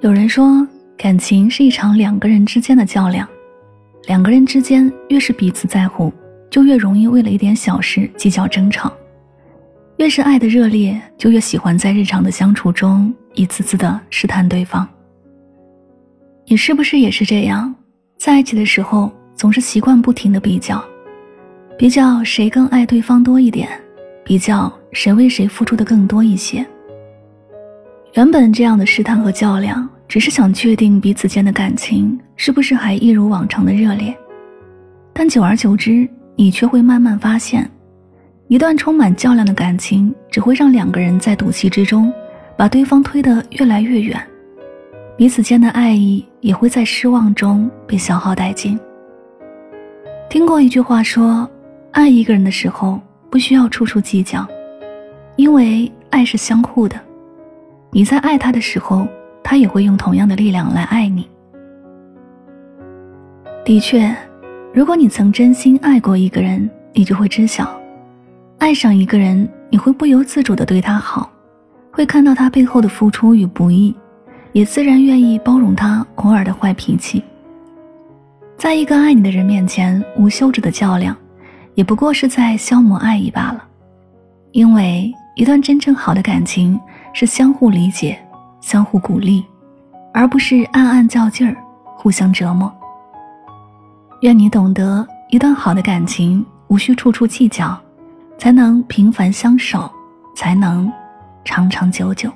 有人说，感情是一场两个人之间的较量，两个人之间越是彼此在乎，就越容易为了一点小事计较争吵；越是爱的热烈，就越喜欢在日常的相处中一次次的试探对方。你是不是也是这样？在一起的时候，总是习惯不停的比较，比较谁更爱对方多一点，比较谁为谁付出的更多一些。原本这样的试探和较量，只是想确定彼此间的感情是不是还一如往常的热烈。但久而久之，你却会慢慢发现，一段充满较量的感情，只会让两个人在赌气之中，把对方推得越来越远，彼此间的爱意也会在失望中被消耗殆尽。听过一句话说，爱一个人的时候，不需要处处计较，因为爱是相互的。你在爱他的时候，他也会用同样的力量来爱你。的确，如果你曾真心爱过一个人，你就会知晓，爱上一个人，你会不由自主的对他好，会看到他背后的付出与不易，也自然愿意包容他偶尔的坏脾气。在一个爱你的人面前无休止的较量，也不过是在消磨爱意罢了，因为一段真正好的感情。是相互理解、相互鼓励，而不是暗暗较劲儿、互相折磨。愿你懂得，一段好的感情无需处处计较，才能平凡相守，才能长长久久。